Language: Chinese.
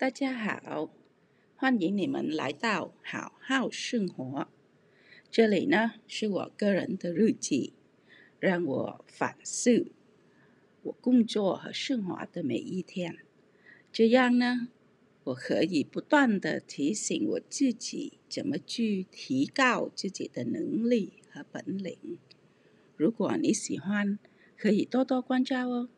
大家好欢迎你们来到好好生活。这里呢是我个人的日记让我反思我工作和生活的每一天。这样呢我可以不断的提醒我自己怎么去提高自己的能力和本领。如果你喜欢可以多多关照哦。